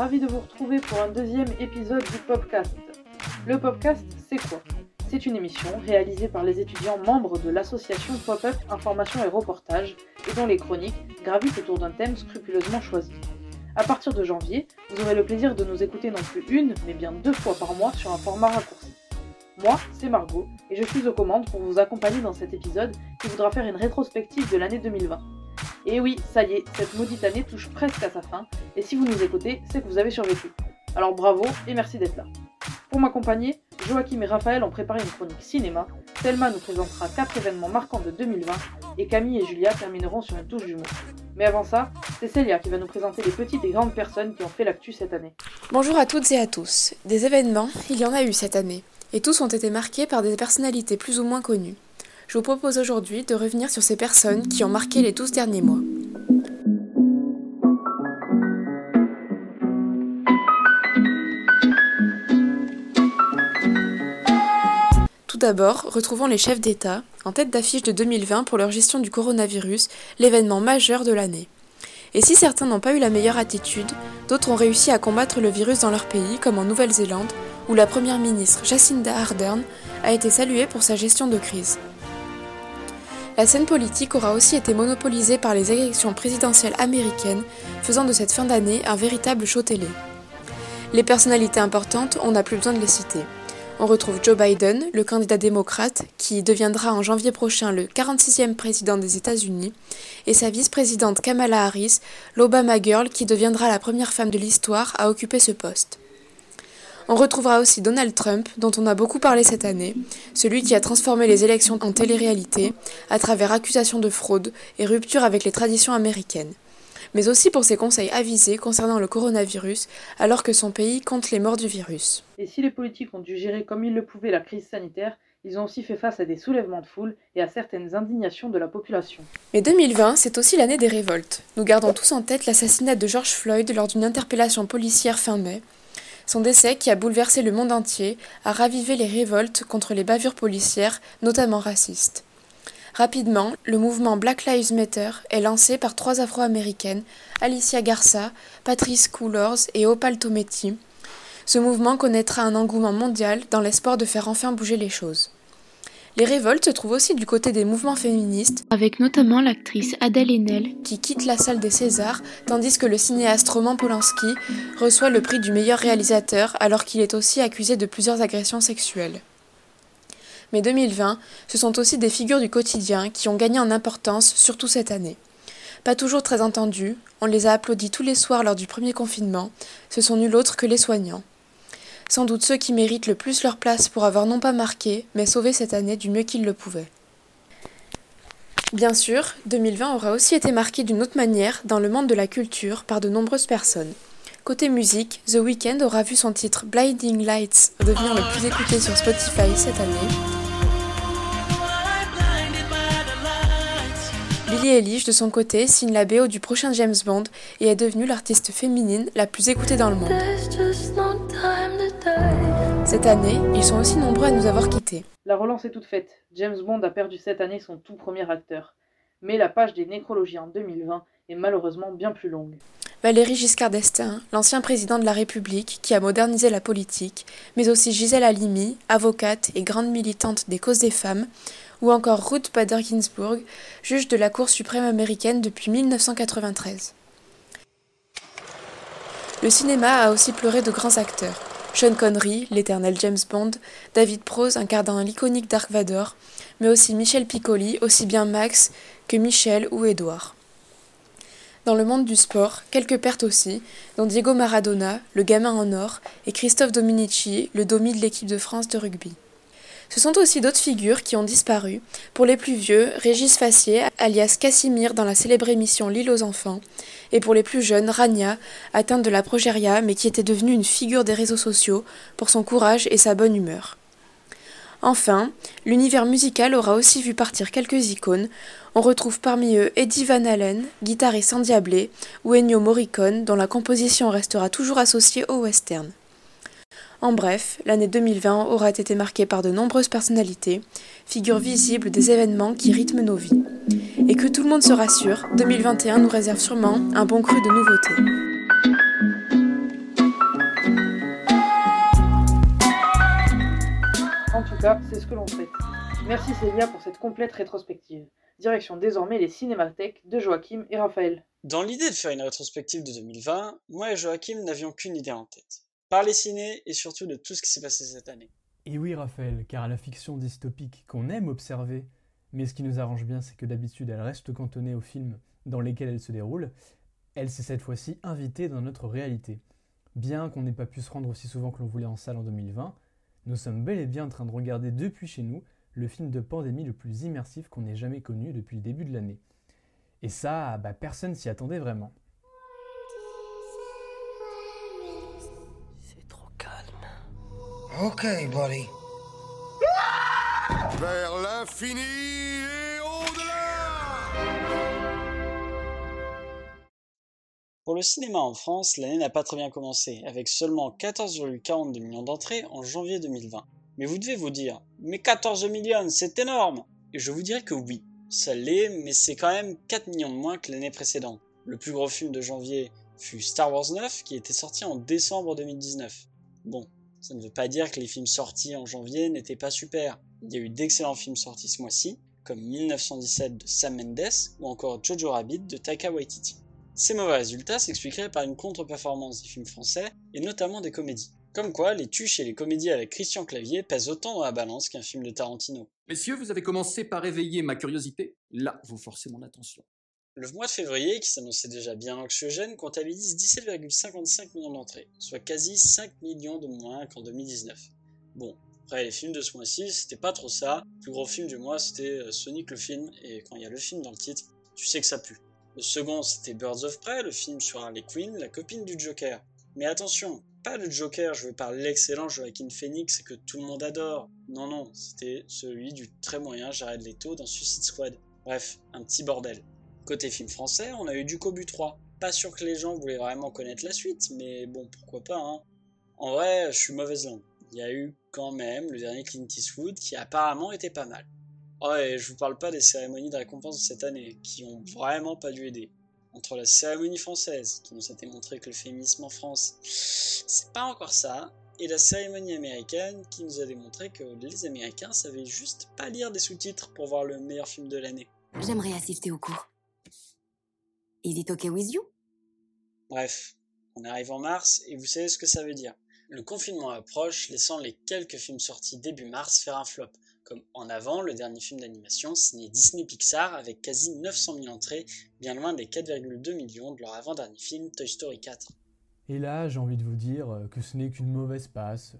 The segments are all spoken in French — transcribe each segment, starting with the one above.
Ravi de vous retrouver pour un deuxième épisode du podcast. Le podcast, c'est quoi? C'est une émission réalisée par les étudiants membres de l'association Pop-up Information et Reportage et dont les chroniques gravitent autour d'un thème scrupuleusement choisi. À partir de janvier, vous aurez le plaisir de nous écouter non plus une, mais bien deux fois par mois sur un format raccourci. Moi, c'est Margot, et je suis aux commandes pour vous accompagner dans cet épisode qui voudra faire une rétrospective de l'année 2020. Et oui, ça y est, cette maudite année touche presque à sa fin, et si vous nous écoutez, c'est que vous avez survécu. Alors bravo et merci d'être là. Pour m'accompagner, Joachim et Raphaël ont préparé une chronique cinéma, Thelma nous présentera 4 événements marquants de 2020, et Camille et Julia termineront sur une touche d'humour. Mais avant ça, c'est Célia qui va nous présenter les petites et grandes personnes qui ont fait l'actu cette année. Bonjour à toutes et à tous. Des événements, il y en a eu cette année, et tous ont été marqués par des personnalités plus ou moins connues. Je vous propose aujourd'hui de revenir sur ces personnes qui ont marqué les 12 derniers mois. Tout d'abord, retrouvons les chefs d'État, en tête d'affiche de 2020 pour leur gestion du coronavirus, l'événement majeur de l'année. Et si certains n'ont pas eu la meilleure attitude, d'autres ont réussi à combattre le virus dans leur pays, comme en Nouvelle-Zélande, où la première ministre Jacinda Ardern a été saluée pour sa gestion de crise. La scène politique aura aussi été monopolisée par les élections présidentielles américaines, faisant de cette fin d'année un véritable show télé. Les personnalités importantes, on n'a plus besoin de les citer. On retrouve Joe Biden, le candidat démocrate, qui deviendra en janvier prochain le 46e président des États-Unis, et sa vice-présidente Kamala Harris, l'Obama Girl, qui deviendra la première femme de l'histoire à occuper ce poste. On retrouvera aussi Donald Trump, dont on a beaucoup parlé cette année, celui qui a transformé les élections en télé-réalité à travers accusations de fraude et rupture avec les traditions américaines. Mais aussi pour ses conseils avisés concernant le coronavirus, alors que son pays compte les morts du virus. Et si les politiques ont dû gérer comme ils le pouvaient la crise sanitaire, ils ont aussi fait face à des soulèvements de foule et à certaines indignations de la population. Mais 2020, c'est aussi l'année des révoltes. Nous gardons tous en tête l'assassinat de George Floyd lors d'une interpellation policière fin mai, son décès, qui a bouleversé le monde entier, a ravivé les révoltes contre les bavures policières, notamment racistes. Rapidement, le mouvement Black Lives Matter est lancé par trois Afro-américaines, Alicia Garza, Patrice Coulors et Opal Tometi. Ce mouvement connaîtra un engouement mondial dans l'espoir de faire enfin bouger les choses. Les révoltes se trouvent aussi du côté des mouvements féministes, avec notamment l'actrice Adèle Haenel qui quitte la salle des Césars, tandis que le cinéaste Roman Polanski reçoit le prix du meilleur réalisateur alors qu'il est aussi accusé de plusieurs agressions sexuelles. Mais 2020, ce sont aussi des figures du quotidien qui ont gagné en importance, surtout cette année. Pas toujours très entendues, on les a applaudis tous les soirs lors du premier confinement, ce sont nul autre que les soignants sans doute ceux qui méritent le plus leur place pour avoir non pas marqué, mais sauvé cette année du mieux qu'ils le pouvaient. Bien sûr, 2020 aura aussi été marqué d'une autre manière dans le monde de la culture par de nombreuses personnes. Côté musique, The Weeknd aura vu son titre Blinding Lights devenir le plus écouté sur Spotify cette année. Billie Eilish, de son côté, signe la BO du prochain James Bond et est devenue l'artiste féminine la plus écoutée dans le monde. Cette année, ils sont aussi nombreux à nous avoir quittés. La relance est toute faite. James Bond a perdu cette année son tout premier acteur. Mais la page des nécrologies en 2020 est malheureusement bien plus longue. Valéry Giscard d'Estaing, l'ancien président de la République qui a modernisé la politique, mais aussi Gisèle Halimi, avocate et grande militante des causes des femmes, ou encore Ruth Bader Ginsburg, juge de la Cour suprême américaine depuis 1993. Le cinéma a aussi pleuré de grands acteurs. Sean Connery, l'éternel James Bond, David Prose incarnant l'iconique Dark Vador, mais aussi Michel Piccoli, aussi bien Max que Michel ou Edouard. Dans le monde du sport, quelques pertes aussi, dont Diego Maradona, le gamin en or, et Christophe Dominici, le domi de l'équipe de France de rugby. Ce sont aussi d'autres figures qui ont disparu. Pour les plus vieux, Régis Fassier, alias Casimir dans la célèbre émission L'île aux enfants, et pour les plus jeunes, Rania, atteinte de la progéria mais qui était devenue une figure des réseaux sociaux pour son courage et sa bonne humeur. Enfin, l'univers musical aura aussi vu partir quelques icônes. On retrouve parmi eux Eddie Van Halen, guitariste endiablé, ou Ennio Morricone, dont la composition restera toujours associée au western. En bref, l'année 2020 aura été marquée par de nombreuses personnalités, figures visibles des événements qui rythment nos vies. Et que tout le monde se rassure, 2021 nous réserve sûrement un bon cru de nouveautés. En tout cas, c'est ce que l'on souhaite. Merci Célia pour cette complète rétrospective. Direction désormais les cinémathèques de Joachim et Raphaël. Dans l'idée de faire une rétrospective de 2020, moi et Joachim n'avions qu'une idée en tête. Parler ciné et surtout de tout ce qui s'est passé cette année. Et oui Raphaël, car la fiction dystopique qu'on aime observer, mais ce qui nous arrange bien c'est que d'habitude elle reste cantonnée aux films dans lesquels elle se déroule, elle s'est cette fois-ci invitée dans notre réalité. Bien qu'on n'ait pas pu se rendre aussi souvent que l'on voulait en salle en 2020, nous sommes bel et bien en train de regarder depuis chez nous le film de pandémie le plus immersif qu'on ait jamais connu depuis le début de l'année. Et ça, bah, personne s'y attendait vraiment. Ok, buddy. Vers l'infini et au-delà Pour le cinéma en France, l'année n'a pas très bien commencé, avec seulement 14,42 millions d'entrées en janvier 2020. Mais vous devez vous dire, mais 14 millions, c'est énorme Et je vous dirais que oui, ça l'est, mais c'est quand même 4 millions de moins que l'année précédente. Le plus gros film de janvier fut Star Wars 9, qui était sorti en décembre 2019. Bon, ça ne veut pas dire que les films sortis en janvier n'étaient pas super. Il y a eu d'excellents films sortis ce mois-ci, comme 1917 de Sam Mendes ou encore Jojo Rabbit de Taika Waititi. Ces mauvais résultats s'expliqueraient par une contre-performance des films français et notamment des comédies. Comme quoi, les tuches et les comédies avec Christian Clavier pèsent autant dans la balance qu'un film de Tarantino. Messieurs, vous avez commencé par éveiller ma curiosité. Là, vous forcez mon attention. Le mois de février, qui s'annonçait déjà bien anxiogène, comptabilise 17,55 millions d'entrées, soit quasi 5 millions de moins qu'en 2019. Bon, après les films de ce mois-ci, c'était pas trop ça. Le plus gros film du mois, c'était euh, Sonic le film, et quand il y a le film dans le titre, tu sais que ça pue. Le second, c'était Birds of Prey, le film sur Harley Quinn, la copine du Joker. Mais attention, pas le Joker, je veux parler l'excellent Joaquin Phoenix que tout le monde adore. Non, non, c'était celui du très moyen Jared Leto dans Suicide Squad. Bref, un petit bordel. Côté film français, on a eu du Cobu 3. Pas sûr que les gens voulaient vraiment connaître la suite, mais bon, pourquoi pas, hein. En vrai, je suis mauvaise langue. Il y a eu quand même le dernier Clint Eastwood qui apparemment était pas mal. Oh, et je vous parle pas des cérémonies de récompense de cette année, qui ont vraiment pas dû aider. Entre la cérémonie française, qui nous a démontré que le féminisme en France, c'est pas encore ça, et la cérémonie américaine, qui nous a démontré que les Américains savaient juste pas lire des sous-titres pour voir le meilleur film de l'année. J'aimerais assister au cours. Is it okay with you? Bref, on arrive en mars, et vous savez ce que ça veut dire. Le confinement approche, laissant les quelques films sortis début mars faire un flop, comme En avant, le dernier film d'animation signé Disney Pixar avec quasi 900 000 entrées, bien loin des 4,2 millions de leur avant-dernier film Toy Story 4. Et là, j'ai envie de vous dire euh, que ce n'est qu'une mauvaise passe.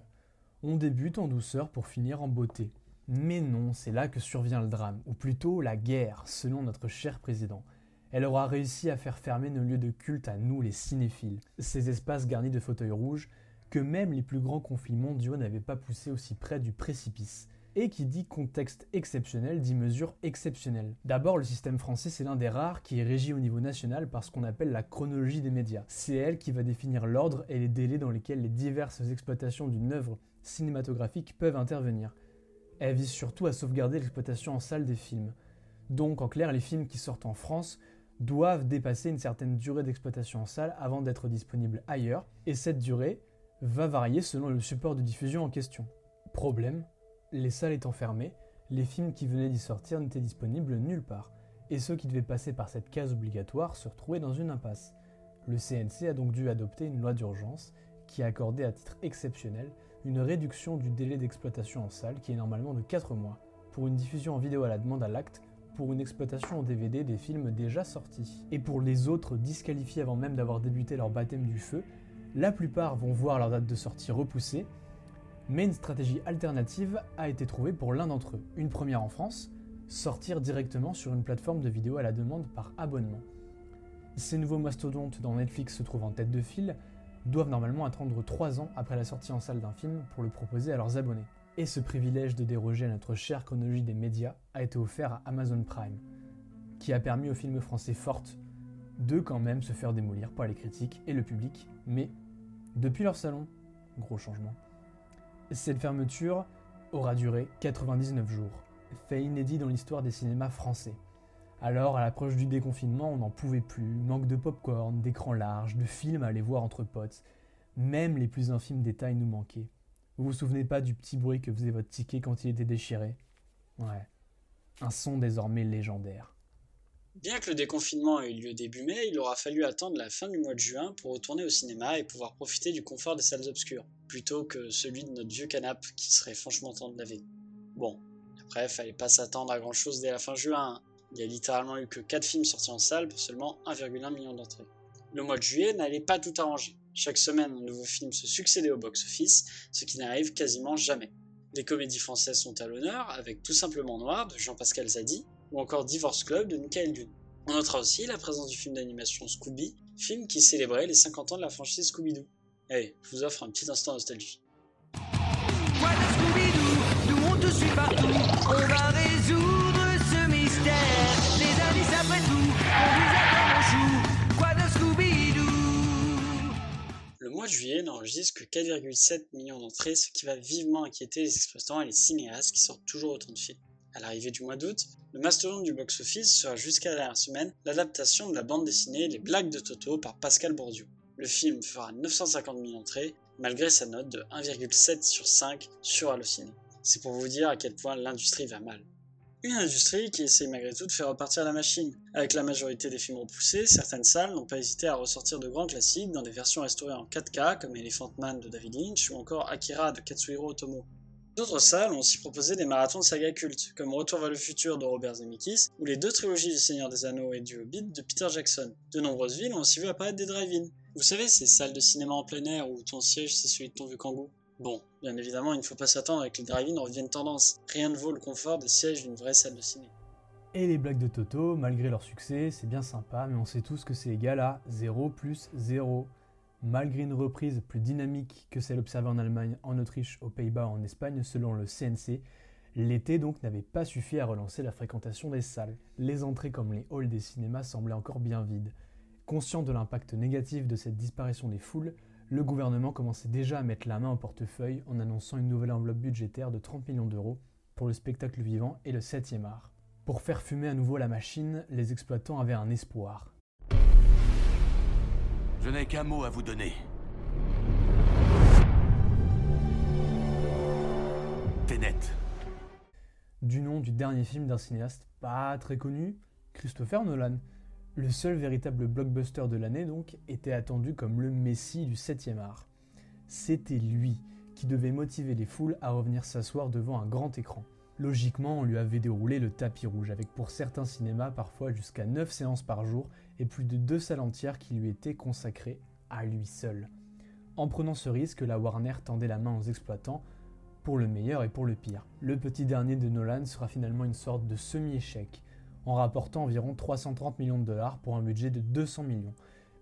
On débute en douceur pour finir en beauté. Mais non, c'est là que survient le drame, ou plutôt la guerre, selon notre cher président. Elle aura réussi à faire fermer nos lieux de culte à nous, les cinéphiles, ces espaces garnis de fauteuils rouges que même les plus grands conflits mondiaux n'avaient pas poussé aussi près du précipice. Et qui dit contexte exceptionnel dit mesure exceptionnelle. D'abord, le système français, c'est l'un des rares qui est régi au niveau national par ce qu'on appelle la chronologie des médias. C'est elle qui va définir l'ordre et les délais dans lesquels les diverses exploitations d'une œuvre cinématographique peuvent intervenir. Elle vise surtout à sauvegarder l'exploitation en salle des films. Donc, en clair, les films qui sortent en France doivent dépasser une certaine durée d'exploitation en salle avant d'être disponibles ailleurs, et cette durée va varier selon le support de diffusion en question. Problème, les salles étant fermées, les films qui venaient d'y sortir n'étaient disponibles nulle part, et ceux qui devaient passer par cette case obligatoire se retrouvaient dans une impasse. Le CNC a donc dû adopter une loi d'urgence qui a accordé à titre exceptionnel une réduction du délai d'exploitation en salle qui est normalement de 4 mois, pour une diffusion en vidéo à la demande à l'acte, pour une exploitation en DVD des films déjà sortis. Et pour les autres disqualifiés avant même d'avoir débuté leur baptême du feu, la plupart vont voir leur date de sortie repoussée, mais une stratégie alternative a été trouvée pour l'un d'entre eux. Une première en France, sortir directement sur une plateforme de vidéo à la demande par abonnement. Ces nouveaux mastodontes dont Netflix se trouve en tête de file doivent normalement attendre 3 ans après la sortie en salle d'un film pour le proposer à leurs abonnés. Et ce privilège de déroger à notre chère chronologie des médias a été offert à Amazon Prime, qui a permis aux films français fortes de quand même se faire démolir par les critiques et le public, mais depuis leur salon, gros changement. Cette fermeture aura duré 99 jours, fait inédit dans l'histoire des cinémas français. Alors, à l'approche du déconfinement, on n'en pouvait plus, manque de pop-corn, d'écran large, de films à aller voir entre potes. Même les plus infimes détails nous manquaient. Vous vous souvenez pas du petit bruit que faisait votre ticket quand il était déchiré? Ouais. Un son désormais légendaire. Bien que le déconfinement ait eu lieu début mai, il aura fallu attendre la fin du mois de juin pour retourner au cinéma et pouvoir profiter du confort des salles obscures, plutôt que celui de notre vieux canapé qui serait franchement temps de laver. Bon, après, fallait pas s'attendre à grand chose dès la fin juin. hein. Il y a littéralement eu que 4 films sortis en salle pour seulement 1,1 million d'entrées. Le mois de juillet n'allait pas tout arranger. Chaque semaine, un nouveau film se succédait au box-office, ce qui n'arrive quasiment jamais. Les comédies françaises sont à l'honneur, avec Tout simplement Noir de Jean-Pascal Zadi, ou encore Divorce Club de Michael Dune. On notera aussi la présence du film d'animation Scooby, film qui célébrait les 50 ans de la franchise Scooby-Doo. Allez, je vous offre un petit instant nostalgie. Scooby-Doo, nous on te suit partout. On va résoudre mois de juillet n'enregistre que 4,7 millions d'entrées, ce qui va vivement inquiéter les exploitants et les cinéastes qui sortent toujours autant de films. À l'arrivée du mois d'août, le mastodonte du box-office sera jusqu'à la dernière semaine l'adaptation de la bande dessinée Les Blagues de Toto par Pascal Bourdieu. Le film fera 950 000 entrées, malgré sa note de 1,7 sur 5 sur Allociné. C'est pour vous dire à quel point l'industrie va mal. Une industrie qui essaie malgré tout de faire repartir la machine. Avec la majorité des films repoussés, certaines salles n'ont pas hésité à ressortir de grands classiques dans des versions restaurées en 4K comme Elephant Man de David Lynch ou encore Akira de Katsuhiro Otomo. D'autres salles ont aussi proposé des marathons de sagas cultes, comme Retour vers le futur de Robert Zemeckis, ou les deux trilogies du Seigneur des Anneaux et du Hobbit de Peter Jackson. De nombreuses villes ont aussi vu apparaître des drive-in. Vous savez, ces salles de cinéma en plein air où ton siège c'est celui de ton vieux kangou Bon, bien évidemment, il ne faut pas s'attendre avec les drive-in reviennent tendance. Rien ne vaut le confort des sièges d'une vraie salle de ciné. Et les blagues de Toto, malgré leur succès, c'est bien sympa, mais on sait tous que c'est égal à 0 plus 0. Malgré une reprise plus dynamique que celle observée en Allemagne, en Autriche, aux Pays-Bas en Espagne, selon le CNC, l'été donc n'avait pas suffi à relancer la fréquentation des salles. Les entrées comme les halls des cinémas semblaient encore bien vides. Conscient de l'impact négatif de cette disparition des foules, le gouvernement commençait déjà à mettre la main au portefeuille en annonçant une nouvelle enveloppe budgétaire de 30 millions d'euros pour le spectacle vivant et le 7e art. Pour faire fumer à nouveau la machine, les exploitants avaient un espoir. Je n'ai qu'un mot à vous donner. Tenet. Du nom du dernier film d'un cinéaste pas très connu, Christopher Nolan. Le seul véritable blockbuster de l'année donc était attendu comme le messie du 7e art. C'était lui qui devait motiver les foules à revenir s'asseoir devant un grand écran. Logiquement, on lui avait déroulé le tapis rouge, avec pour certains cinémas parfois jusqu'à 9 séances par jour et plus de deux salles entières qui lui étaient consacrées à lui seul. En prenant ce risque, la Warner tendait la main aux exploitants pour le meilleur et pour le pire. Le petit dernier de Nolan sera finalement une sorte de semi-échec, en rapportant environ 330 millions de dollars pour un budget de 200 millions,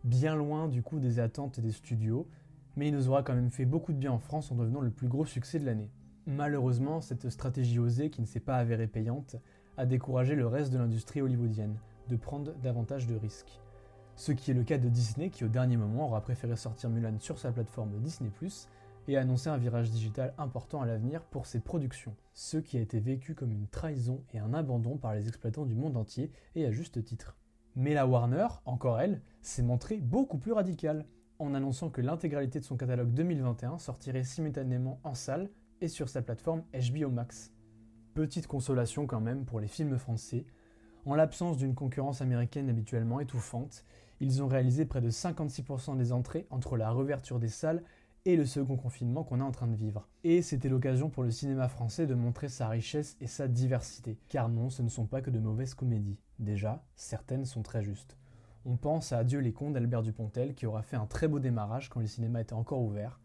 bien loin du coup des attentes des studios, mais il nous aura quand même fait beaucoup de bien en France en devenant le plus gros succès de l'année. Malheureusement, cette stratégie osée, qui ne s'est pas avérée payante, a découragé le reste de l'industrie hollywoodienne de prendre davantage de risques. Ce qui est le cas de Disney qui au dernier moment aura préféré sortir Mulan sur sa plateforme Disney ⁇ et annoncer un virage digital important à l'avenir pour ses productions, ce qui a été vécu comme une trahison et un abandon par les exploitants du monde entier et à juste titre. Mais la Warner, encore elle, s'est montrée beaucoup plus radicale, en annonçant que l'intégralité de son catalogue 2021 sortirait simultanément en salle et sur sa plateforme HBO Max. Petite consolation quand même pour les films français, en l'absence d'une concurrence américaine habituellement étouffante, ils ont réalisé près de 56% des entrées entre la réouverture des salles et le second confinement qu'on est en train de vivre. Et c'était l'occasion pour le cinéma français de montrer sa richesse et sa diversité, car non, ce ne sont pas que de mauvaises comédies. Déjà, certaines sont très justes. On pense à Adieu les cons d'Albert Dupontel qui aura fait un très beau démarrage quand les cinémas étaient encore ouverts,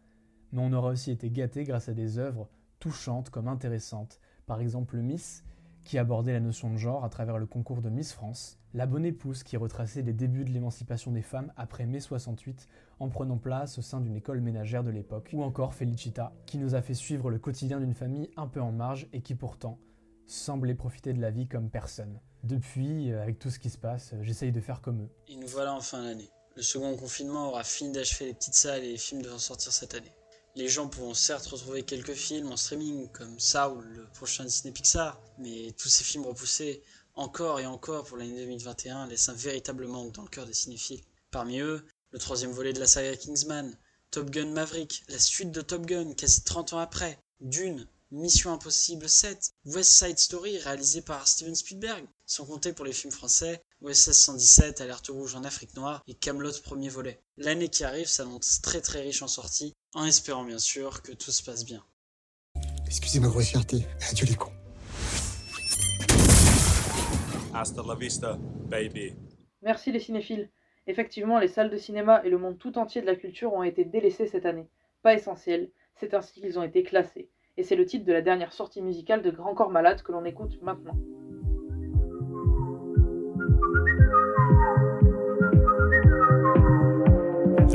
mais on aura aussi été gâté grâce à des œuvres touchantes comme intéressantes, par exemple Miss, qui abordait la notion de genre à travers le concours de Miss France, La Bonne Épouse qui retraçait les débuts de l'émancipation des femmes après mai 68 en prenant place au sein d'une école ménagère de l'époque, ou encore Felicita qui nous a fait suivre le quotidien d'une famille un peu en marge et qui pourtant semblait profiter de la vie comme personne. Depuis, euh, avec tout ce qui se passe, euh, j'essaye de faire comme eux. Et nous voilà en fin d'année. Le second confinement aura fini d'achever les petites salles et les films devant sortir cette année. Les gens pourront certes retrouver quelques films en streaming comme ça ou le prochain Disney Pixar, mais tous ces films repoussés encore et encore pour l'année 2021 laissent un véritable manque dans le cœur des cinéphiles. Parmi eux, le troisième volet de la saga Kingsman, Top Gun Maverick, la suite de Top Gun, quasi 30 ans après, Dune, Mission Impossible 7, West Side Story réalisé par Steven Spielberg, sans compter pour les films français, OSS 117, Alerte rouge en Afrique noire et Camelot premier volet. L'année qui arrive s'annonce très très riche en sorties, en espérant bien sûr que tout se passe bien. Excusez ma vraie fierté. Adieu les cons. Hasta la vista, baby. Merci les cinéphiles. Effectivement, les salles de cinéma et le monde tout entier de la culture ont été délaissés cette année. Pas essentiel, c'est ainsi qu'ils ont été classés. Et c'est le titre de la dernière sortie musicale de Grand Corps Malade que l'on écoute maintenant.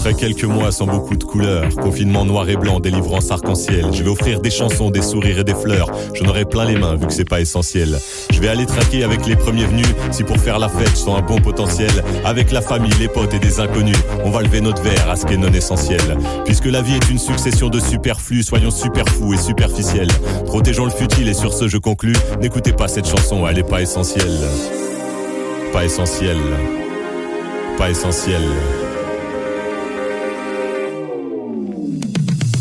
Après quelques mois sans beaucoup de couleurs, confinement noir et blanc, délivrance arc-en-ciel, je vais offrir des chansons, des sourires et des fleurs. J'en aurai plein les mains vu que c'est pas essentiel. Je vais aller traquer avec les premiers venus, si pour faire la fête je sens un bon potentiel. Avec la famille, les potes et des inconnus, on va lever notre verre à ce qui est non essentiel. Puisque la vie est une succession de superflus, soyons super fous et superficiels. Protégeons le futile et sur ce je conclus, n'écoutez pas cette chanson, elle est pas essentielle. Pas essentielle. Pas essentielle.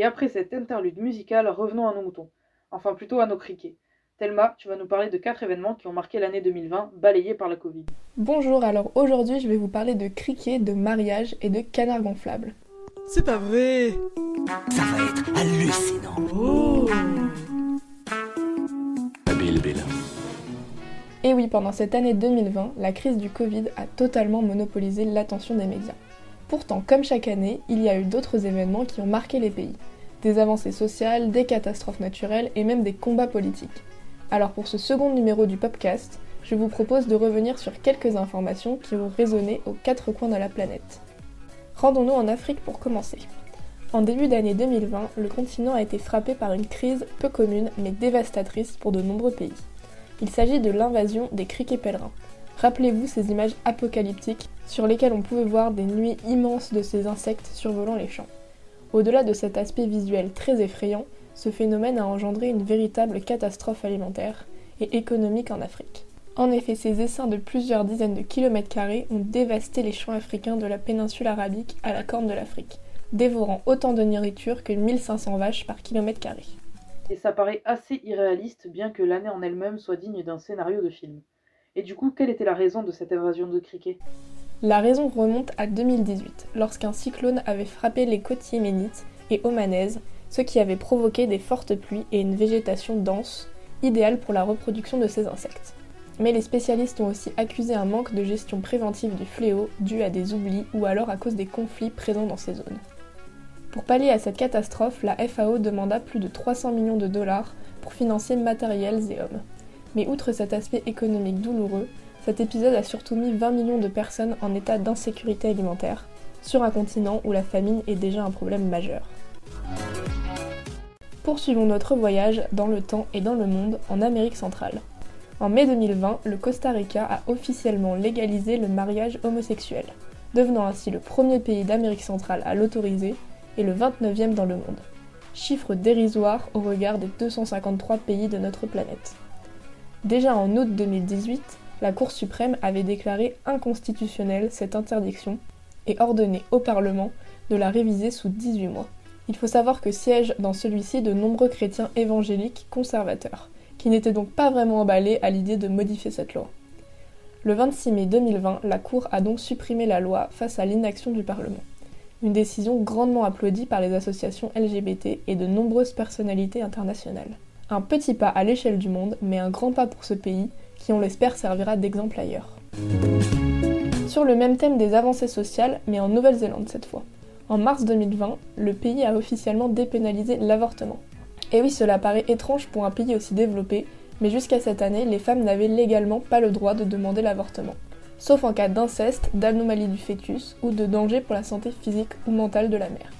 Et après cette interlude musicale, revenons à nos moutons. Enfin plutôt à nos criquets. Thelma, tu vas nous parler de quatre événements qui ont marqué l'année 2020, balayée par la Covid. Bonjour, alors aujourd'hui je vais vous parler de criquet, de mariage et de canard gonflable. C'est pas vrai Ça va être hallucinant. Oh Bill. Et oui, pendant cette année 2020, la crise du Covid a totalement monopolisé l'attention des médias. Pourtant, comme chaque année, il y a eu d'autres événements qui ont marqué les pays. Des avancées sociales, des catastrophes naturelles et même des combats politiques. Alors pour ce second numéro du podcast, je vous propose de revenir sur quelques informations qui ont résonné aux quatre coins de la planète. Rendons-nous en Afrique pour commencer. En début d'année 2020, le continent a été frappé par une crise peu commune mais dévastatrice pour de nombreux pays. Il s'agit de l'invasion des criquets pèlerins. Rappelez-vous ces images apocalyptiques sur lesquelles on pouvait voir des nuits immenses de ces insectes survolant les champs. Au-delà de cet aspect visuel très effrayant, ce phénomène a engendré une véritable catastrophe alimentaire et économique en Afrique. En effet, ces essaims de plusieurs dizaines de kilomètres carrés ont dévasté les champs africains de la péninsule arabique à la corne de l'Afrique, dévorant autant de nourriture que 1500 vaches par kilomètre carré. Et ça paraît assez irréaliste, bien que l'année en elle-même soit digne d'un scénario de film. Et du coup, quelle était la raison de cette invasion de criquets? La raison remonte à 2018, lorsqu'un cyclone avait frappé les côtes yéménites et omanaises ce qui avait provoqué des fortes pluies et une végétation dense, idéale pour la reproduction de ces insectes. Mais les spécialistes ont aussi accusé un manque de gestion préventive du fléau dû à des oublis ou alors à cause des conflits présents dans ces zones. Pour pallier à cette catastrophe, la FAO demanda plus de 300 millions de dollars pour financer matériels et hommes. Mais outre cet aspect économique douloureux, cet épisode a surtout mis 20 millions de personnes en état d'insécurité alimentaire, sur un continent où la famine est déjà un problème majeur. Poursuivons notre voyage dans le temps et dans le monde en Amérique centrale. En mai 2020, le Costa Rica a officiellement légalisé le mariage homosexuel, devenant ainsi le premier pays d'Amérique centrale à l'autoriser et le 29e dans le monde. Chiffre dérisoire au regard des 253 pays de notre planète. Déjà en août 2018, la Cour suprême avait déclaré inconstitutionnelle cette interdiction et ordonné au Parlement de la réviser sous 18 mois. Il faut savoir que siègent dans celui-ci de nombreux chrétiens évangéliques conservateurs, qui n'étaient donc pas vraiment emballés à l'idée de modifier cette loi. Le 26 mai 2020, la Cour a donc supprimé la loi face à l'inaction du Parlement. Une décision grandement applaudie par les associations LGBT et de nombreuses personnalités internationales. Un petit pas à l'échelle du monde, mais un grand pas pour ce pays, qui on l'espère servira d'exemple ailleurs. Sur le même thème des avancées sociales, mais en Nouvelle-Zélande cette fois. En mars 2020, le pays a officiellement dépénalisé l'avortement. Et oui, cela paraît étrange pour un pays aussi développé, mais jusqu'à cette année, les femmes n'avaient légalement pas le droit de demander l'avortement, sauf en cas d'inceste, d'anomalie du fœtus ou de danger pour la santé physique ou mentale de la mère.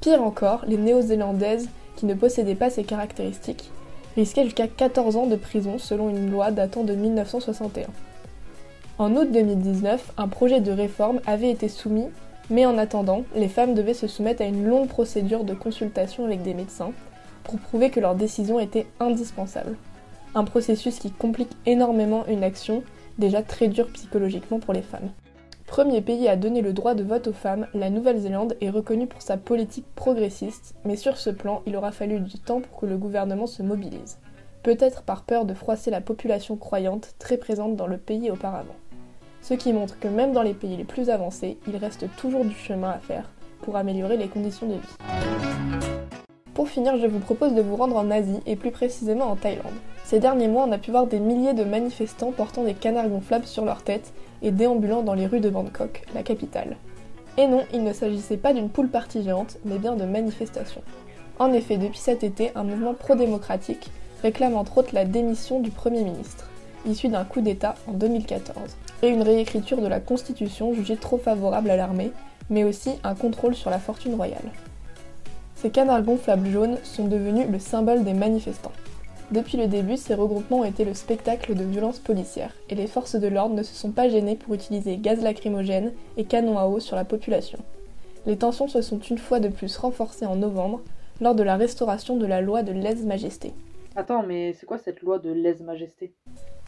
Pire encore, les néo-zélandaises ne possédaient pas ces caractéristiques risquaient jusqu'à 14 ans de prison selon une loi datant de 1961. En août 2019, un projet de réforme avait été soumis, mais en attendant, les femmes devaient se soumettre à une longue procédure de consultation avec des médecins pour prouver que leur décision était indispensable. Un processus qui complique énormément une action déjà très dure psychologiquement pour les femmes. Premier pays à donner le droit de vote aux femmes, la Nouvelle-Zélande est reconnue pour sa politique progressiste, mais sur ce plan, il aura fallu du temps pour que le gouvernement se mobilise. Peut-être par peur de froisser la population croyante très présente dans le pays auparavant. Ce qui montre que même dans les pays les plus avancés, il reste toujours du chemin à faire pour améliorer les conditions de vie. Pour finir, je vous propose de vous rendre en Asie et plus précisément en Thaïlande. Ces derniers mois, on a pu voir des milliers de manifestants portant des canards gonflables sur leur tête et déambulant dans les rues de Bangkok, la capitale. Et non, il ne s'agissait pas d'une poule partie géante, mais bien de manifestations. En effet, depuis cet été, un mouvement pro-démocratique réclame entre autres la démission du Premier ministre, issu d'un coup d'État en 2014, et une réécriture de la Constitution jugée trop favorable à l'armée, mais aussi un contrôle sur la fortune royale. Ces canards gonflables jaunes sont devenus le symbole des manifestants. Depuis le début, ces regroupements ont été le spectacle de violences policières, et les forces de l'ordre ne se sont pas gênées pour utiliser gaz lacrymogène et canons à eau sur la population. Les tensions se sont une fois de plus renforcées en novembre, lors de la restauration de la loi de lèse-majesté. Attends, mais c'est quoi cette loi de lèse-majesté?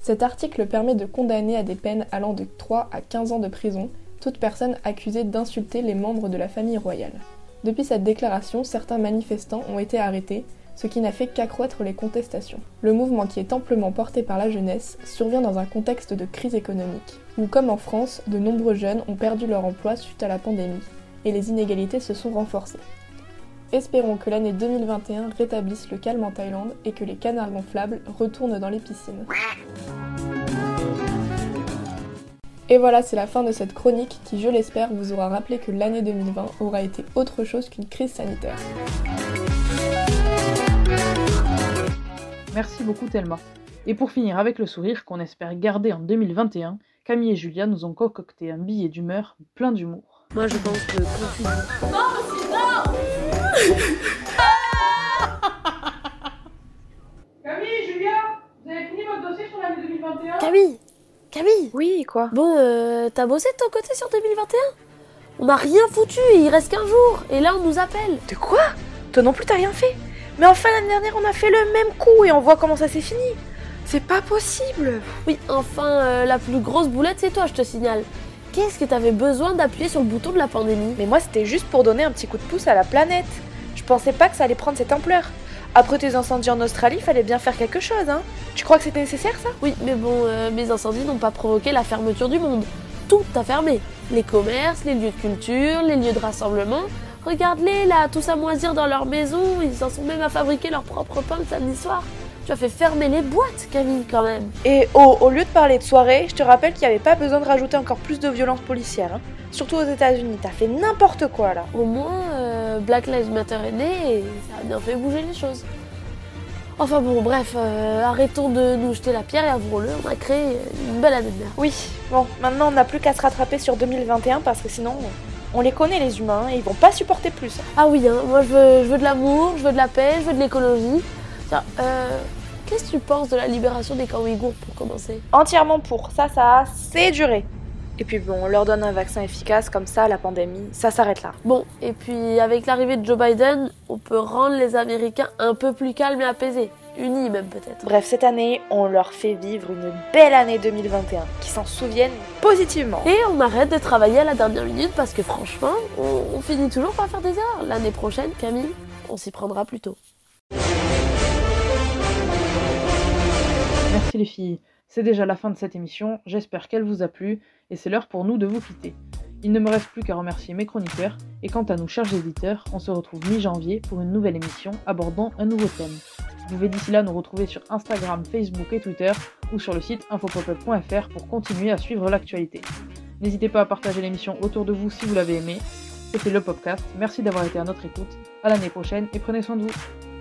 Cet article permet de condamner à des peines allant de 3 à 15 ans de prison toute personne accusée d'insulter les membres de la famille royale. Depuis cette déclaration, certains manifestants ont été arrêtés, ce qui n'a fait qu'accroître les contestations. Le mouvement qui est amplement porté par la jeunesse survient dans un contexte de crise économique, où comme en France, de nombreux jeunes ont perdu leur emploi suite à la pandémie, et les inégalités se sont renforcées. Espérons que l'année 2021 rétablisse le calme en Thaïlande et que les canards gonflables retournent dans les piscines. Et voilà, c'est la fin de cette chronique qui, je l'espère, vous aura rappelé que l'année 2020 aura été autre chose qu'une crise sanitaire. Merci beaucoup Thelma. Et pour finir avec le sourire qu'on espère garder en 2021, Camille et Julia nous ont concocté un billet d'humeur plein d'humour. Moi je pense que Non, c'est Camille, Julia, vous avez fini votre dossier sur l'année 2021 Camille Camille Oui, quoi Bon, euh, t'as bossé de ton côté sur 2021 On n'a rien foutu, il reste qu'un jour, et là on nous appelle. De quoi? Toi non plus t'as rien fait? Mais enfin l'année dernière on a fait le même coup et on voit comment ça s'est fini C'est pas possible Oui, enfin, euh, la plus grosse boulette c'est toi, je te signale. Qu'est-ce que t'avais besoin d'appuyer sur le bouton de la pandémie? Mais moi c'était juste pour donner un petit coup de pouce à la planète. Je pensais pas que ça allait prendre cette ampleur. Après tes incendies en Australie, fallait bien faire quelque chose, hein Tu crois que c'était nécessaire ça? Oui, mais bon, euh, mes incendies n'ont pas provoqué la fermeture du monde. Tout a fermé. Les commerces, les lieux de culture, les lieux de rassemblement. Regarde-les là, tous à moisir dans leur maison, ils en sont même à fabriquer leur propre pain le samedi soir. Tu as fait fermer les boîtes, Camille, quand même. Et oh, au lieu de parler de soirée, je te rappelle qu'il n'y avait pas besoin de rajouter encore plus de violence policière. hein. Surtout aux États-Unis, t'as fait n'importe quoi là. Au moins, euh, Black Lives Matter est né et ça a bien fait bouger les choses. Enfin bon, bref, euh, arrêtons de nous jeter la pierre et avouons-le, on a créé une belle année de merde. Oui, bon, maintenant on n'a plus qu'à se rattraper sur 2021 parce que sinon, on les connaît les humains et ils vont pas supporter plus. Ah oui, hein, moi je veux, je veux de l'amour, je veux de la paix, je veux de l'écologie. Tiens, euh, qu'est-ce que tu penses de la libération des camps ouïghours pour commencer? Entièrement pour, ça, ça a assez duré. Et puis bon, on leur donne un vaccin efficace, comme ça, la pandémie, ça s'arrête là. Bon, et puis avec l'arrivée de Joe Biden, on peut rendre les Américains un peu plus calmes et apaisés. Unis même peut-être. Bref, cette année, on leur fait vivre une belle année 2021, qui s'en souviennent positivement. Et on arrête de travailler à la dernière minute parce que franchement, on, on finit toujours par faire des erreurs. L'année prochaine, Camille, on s'y prendra plus tôt. Merci les filles. C'est déjà la fin de cette émission, j'espère qu'elle vous a plu, et c'est l'heure pour nous de vous quitter. Il ne me reste plus qu'à remercier mes chroniqueurs, et quant à nous, chers éditeurs, on se retrouve mi-janvier pour une nouvelle émission abordant un nouveau thème. Vous pouvez d'ici là nous retrouver sur Instagram, Facebook et Twitter, ou sur le site infopopup.fr pour continuer à suivre l'actualité. N'hésitez pas à partager l'émission autour de vous si vous l'avez aimé. C'était le podcast, merci d'avoir été à notre écoute, à l'année prochaine et prenez soin de vous.